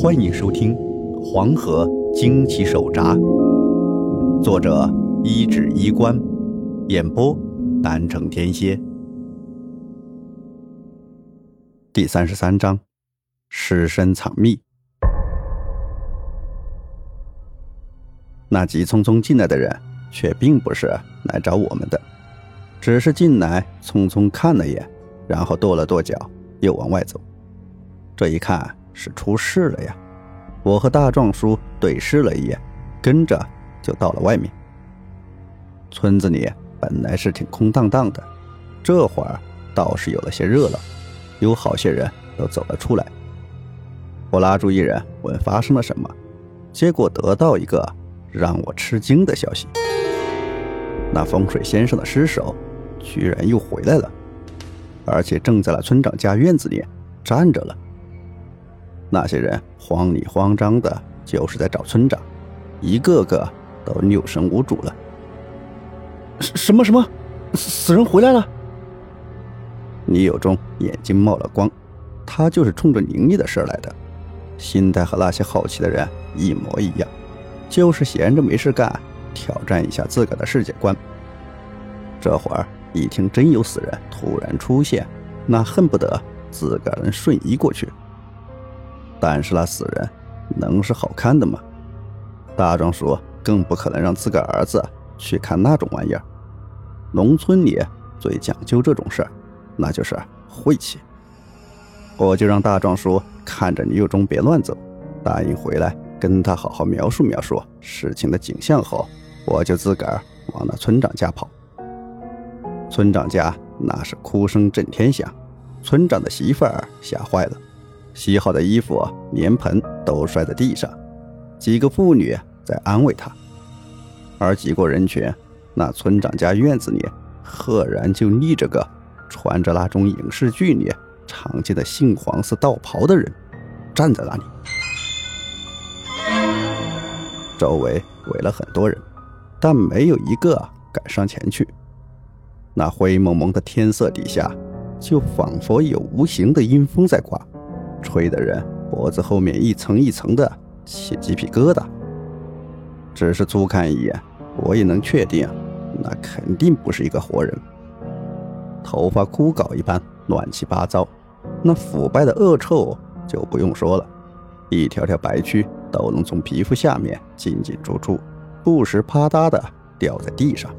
欢迎收听《黄河惊奇手札》，作者一指衣冠，演播南城天蝎。第三十三章：尸身藏匿。那急匆匆进来的人，却并不是来找我们的，只是进来匆匆看了眼，然后跺了跺脚，又往外走。这一看是出事了呀！我和大壮叔对视了一眼，跟着就到了外面。村子里本来是挺空荡荡的，这会儿倒是有了些热闹，有好些人都走了出来。我拉住一人问发生了什么，结果得到一个让我吃惊的消息：那风水先生的尸首居然又回来了，而且正在了村长家院子里站着了。那些人慌里慌张的，就是在找村长，一个个都六神无主了。什么什么？死人回来了？李有忠眼睛冒了光，他就是冲着宁毅的事来的，心态和那些好奇的人一模一样，就是闲着没事干，挑战一下自个的世界观。这会儿一听真有死人突然出现，那恨不得自个能瞬移过去。但是那死人能是好看的吗？大壮叔更不可能让自个儿子去看那种玩意儿。农村里最讲究这种事儿，那就是晦气。我就让大壮叔看着倪有忠别乱走，答应回来跟他好好描述描述事情的景象后，我就自个儿往那村长家跑。村长家那是哭声震天响，村长的媳妇儿吓坏了。洗好的衣服、脸盆都摔在地上，几个妇女在安慰他，而挤过人群，那村长家院子里赫然就立着个穿着那种影视剧里常见的杏黄色道袍的人，站在那里。周围围了很多人，但没有一个敢上前去。那灰蒙蒙的天色底下，就仿佛有无形的阴风在刮。吹的人脖子后面一层一层的起鸡皮疙瘩。只是粗看一眼，我也能确定，那肯定不是一个活人。头发枯槁一般，乱七八糟，那腐败的恶臭就不用说了，一条条白蛆都能从皮肤下面进进出出，不时啪嗒的掉在地上。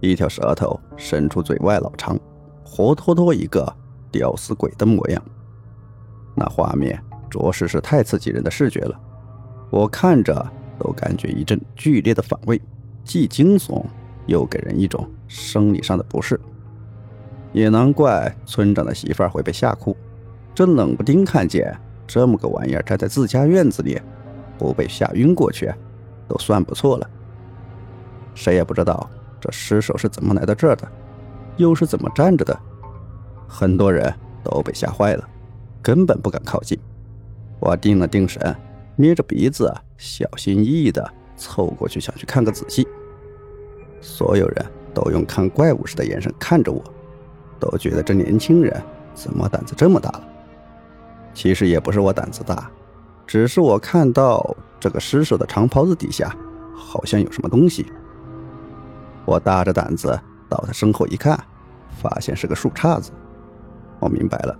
一条舌头伸出嘴外老长，活脱脱一个吊死鬼的模样。那画面着实是太刺激人的视觉了，我看着都感觉一阵剧烈的反胃，既惊悚又给人一种生理上的不适。也难怪村长的媳妇会被吓哭，这冷不丁看见这么个玩意儿站在自家院子里，不被吓晕过去，都算不错了。谁也不知道这尸首是怎么来到这儿的，又是怎么站着的，很多人都被吓坏了。根本不敢靠近。我定了定神，捏着鼻子，小心翼翼地凑过去，想去看个仔细。所有人都用看怪物似的眼神看着我，都觉得这年轻人怎么胆子这么大了？其实也不是我胆子大，只是我看到这个尸首的长袍子底下好像有什么东西。我大着胆子到他身后一看，发现是个树杈子。我明白了。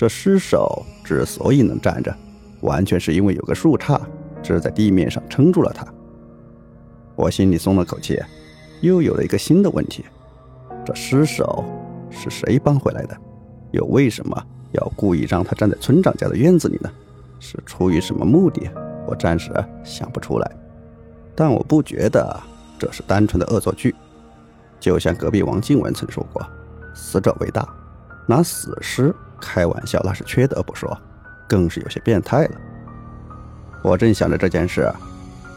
这尸首之所以能站着，完全是因为有个树杈支在地面上撑住了它。我心里松了口气，又有了一个新的问题：这尸首是谁搬回来的？又为什么要故意让他站在村长家的院子里呢？是出于什么目的？我暂时想不出来。但我不觉得这是单纯的恶作剧。就像隔壁王静文曾说过：“死者为大，拿死尸。”开玩笑那是缺德不说，更是有些变态了。我正想着这件事，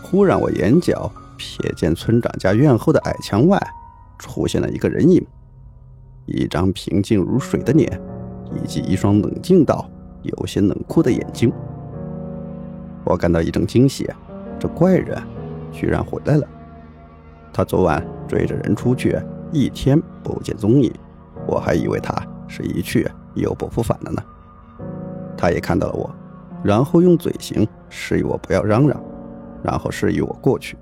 忽然我眼角瞥见村长家院后的矮墙外出现了一个人影，一张平静如水的脸，以及一双冷静到有些冷酷的眼睛。我感到一阵惊喜，这怪人居然回来了。他昨晚追着人出去，一天不见踪影，我还以为他是一去。又不复返了呢。他也看到了我，然后用嘴型示意我不要嚷嚷，然后示意我过去。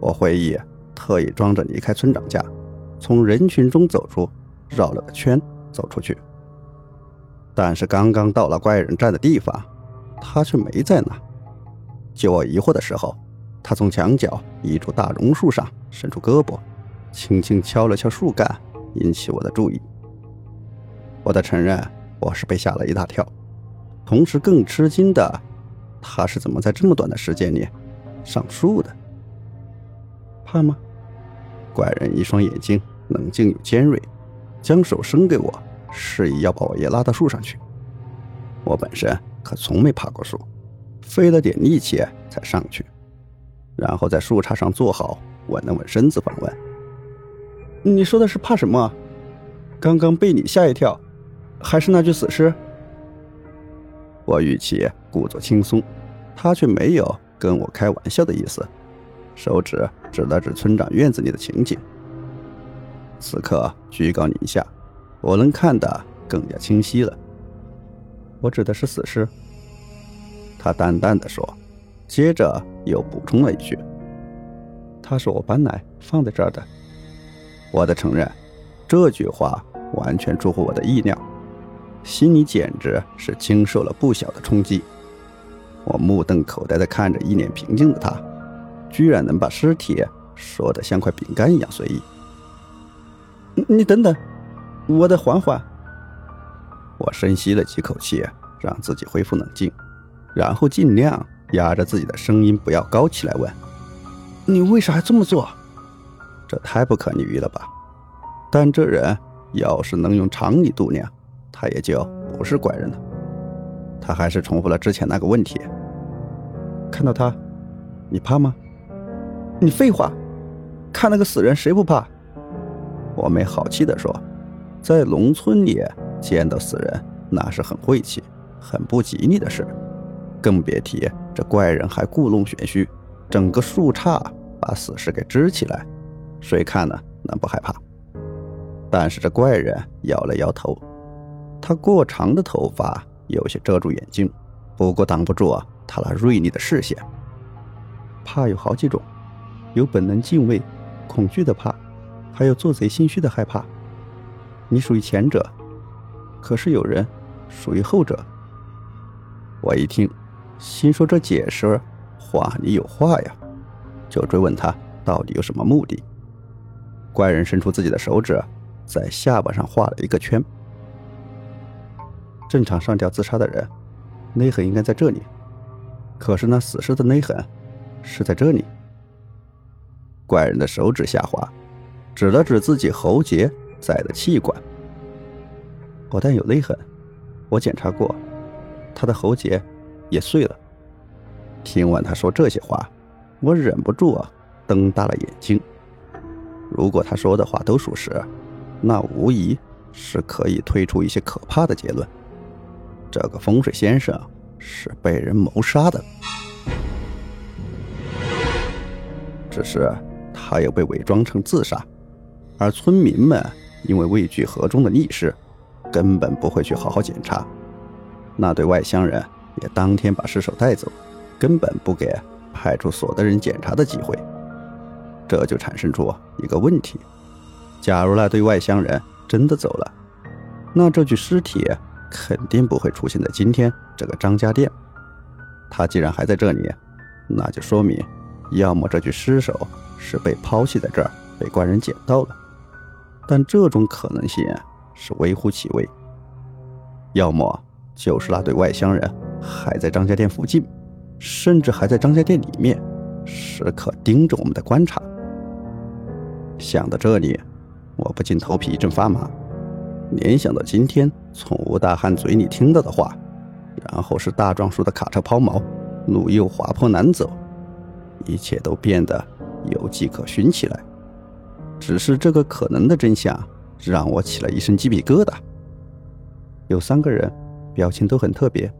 我会意，特意装着离开村长家，从人群中走出，绕了个圈走出去。但是刚刚到了怪人站的地方，他却没在那。就我疑惑的时候，他从墙角一株大榕树上伸出胳膊，轻轻敲了敲树干，引起我的注意。我得承认，我是被吓了一大跳。同时更吃惊的，他是怎么在这么短的时间里上树的？怕吗？怪人一双眼睛冷静又尖锐，将手伸给我，示意要把我也拉到树上去。我本身可从没爬过树，费了点力气才上去，然后在树杈上坐好，稳了稳身子，反问：“你说的是怕什么？刚刚被你吓一跳，还是那具死尸？”我语气故作轻松，他却没有跟我开玩笑的意思，手指指了指村长院子里的情景。此刻居高临下，我能看得更加清晰了。我指的是死尸。他淡淡的说，接着又补充了一句：“他是我搬来放在这儿的。”我的承认，这句话完全出乎我的意料。心里简直是经受了不小的冲击。我目瞪口呆地看着一脸平静的他，居然能把尸体说得像块饼干一样随意。你等等，我得缓缓。我深吸了几口气，让自己恢复冷静，然后尽量压着自己的声音不要高起来问：“你为啥这么做？这太不可理喻了吧？但这人要是能用常理度量。”他也就不是怪人了。他还是重复了之前那个问题：“看到他，你怕吗？”“你废话，看那个死人谁不怕？”我没好气地说：“在农村里见到死人，那是很晦气、很不吉利的事，更别提这怪人还故弄玄虚，整个树杈把死尸给支起来，谁看了能不害怕？”但是这怪人摇了摇头。他过长的头发有些遮住眼睛，不过挡不住他那锐利的视线。怕有好几种，有本能敬畏、恐惧的怕，还有做贼心虚的害怕。你属于前者，可是有人属于后者。我一听，心说这解释话里有话呀，就追问他到底有什么目的。怪人伸出自己的手指，在下巴上画了一个圈。正常上吊自杀的人，勒痕应该在这里，可是那死尸的勒痕是在这里。怪人的手指下滑，指了指自己喉结在的气管。不但有勒痕，我检查过，他的喉结也碎了。听完他说这些话，我忍不住啊瞪大了眼睛。如果他说的话都属实，那无疑是可以推出一些可怕的结论。这个风水先生是被人谋杀的，只是他又被伪装成自杀，而村民们因为畏惧河中的溺尸，根本不会去好好检查。那对外乡人也当天把尸首带走，根本不给派出所的人检查的机会。这就产生出一个问题：假如那对外乡人真的走了，那这具尸体……肯定不会出现在今天这个张家店。他既然还在这里，那就说明，要么这具尸首是被抛弃在这儿，被官人捡到了，但这种可能性是微乎其微；要么就是那对外乡人还在张家店附近，甚至还在张家店里面，时刻盯着我们的观察。想到这里，我不禁头皮一阵发麻。联想到今天从吴大汉嘴里听到的话，然后是大壮树的卡车抛锚，路又滑坡难走，一切都变得有迹可循起来。只是这个可能的真相让我起了一身鸡皮疙瘩。有三个人，表情都很特别。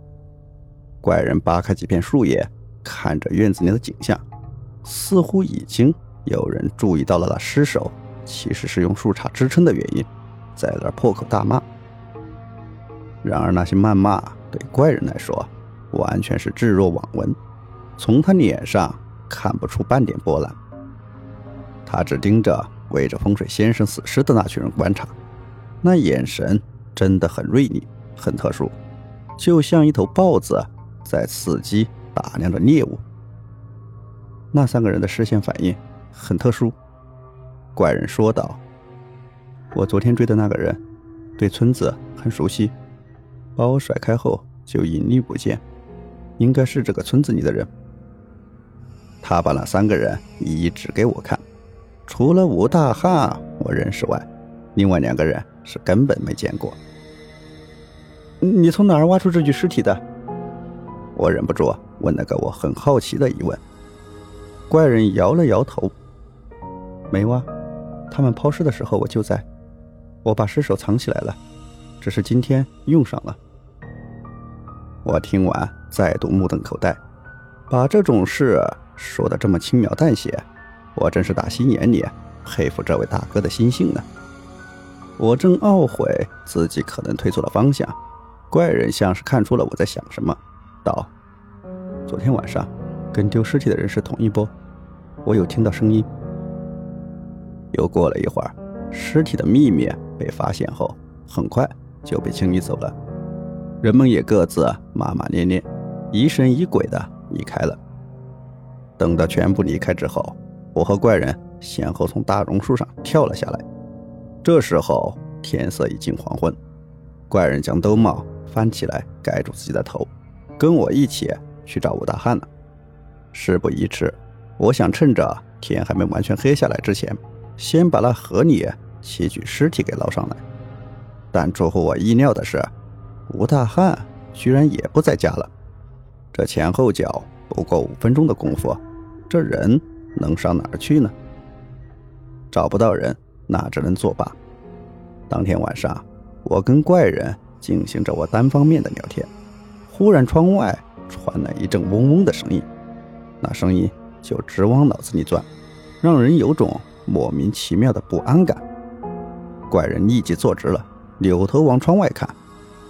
怪人扒开几片树叶，看着院子里的景象，似乎已经有人注意到了那尸首其实是用树杈支撑的原因。在那破口大骂。然而那些谩骂对怪人来说，完全是置若罔闻，从他脸上看不出半点波澜。他只盯着围着风水先生死尸的那群人观察，那眼神真的很锐利，很特殊，就像一头豹子在伺机打量着猎物。那三个人的视线反应很特殊，怪人说道：“我昨天追的那个人，对村子很熟悉，把我甩开后就隐匿不见，应该是这个村子里的人。”他把那三个人一一指给我看。除了吴大汉我认识外，另外两个人是根本没见过。你从哪儿挖出这具尸体的？我忍不住问了个我很好奇的疑问。怪人摇了摇头，没挖。他们抛尸的时候我就在，我把尸首藏起来了，只是今天用上了。我听完再度目瞪口呆，把这种事说的这么轻描淡写。我真是打心眼里佩服这位大哥的心性呢。我正懊悔自己可能推错了方向，怪人像是看出了我在想什么，道：“昨天晚上跟丢尸体的人是同一波，我有听到声音。”又过了一会儿，尸体的秘密被发现后，很快就被清理走了，人们也各自骂骂咧咧，疑神疑鬼的离开了。等到全部离开之后。我和怪人先后从大榕树上跳了下来。这时候天色已近黄昏，怪人将兜帽翻起来盖住自己的头，跟我一起去找吴大汉了。事不宜迟，我想趁着天还没完全黑下来之前，先把那河里七具尸体给捞上来。但出乎我意料的是，吴大汉居然也不在家了。这前后脚不过五分钟的功夫，这人……能上哪儿去呢？找不到人，那只能作罢。当天晚上，我跟怪人进行着我单方面的聊天，忽然窗外传来一阵嗡嗡的声音，那声音就直往脑子里钻，让人有种莫名其妙的不安感。怪人立即坐直了，扭头往窗外看，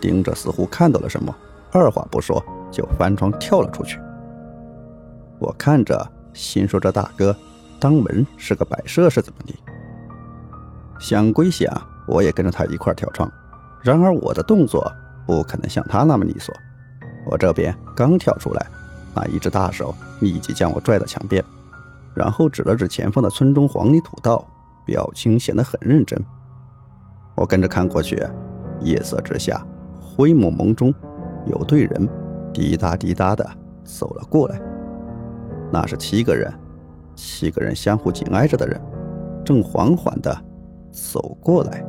盯着似乎看到了什么，二话不说就翻窗跳了出去。我看着。心说：“这大哥当门是个摆设是怎么的？”想归想，我也跟着他一块跳窗。然而我的动作不可能像他那么利索。我这边刚跳出来，那一只大手立即将我拽到墙边，然后指了指前方的村中黄泥土道，表情显得很认真。我跟着看过去，夜色之下，灰蒙蒙中有队人滴答滴答的走了过来。那是七个人，七个人相互紧挨着的人，正缓缓的走过来。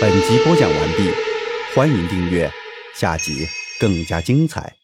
本集播讲完毕，欢迎订阅，下集更加精彩。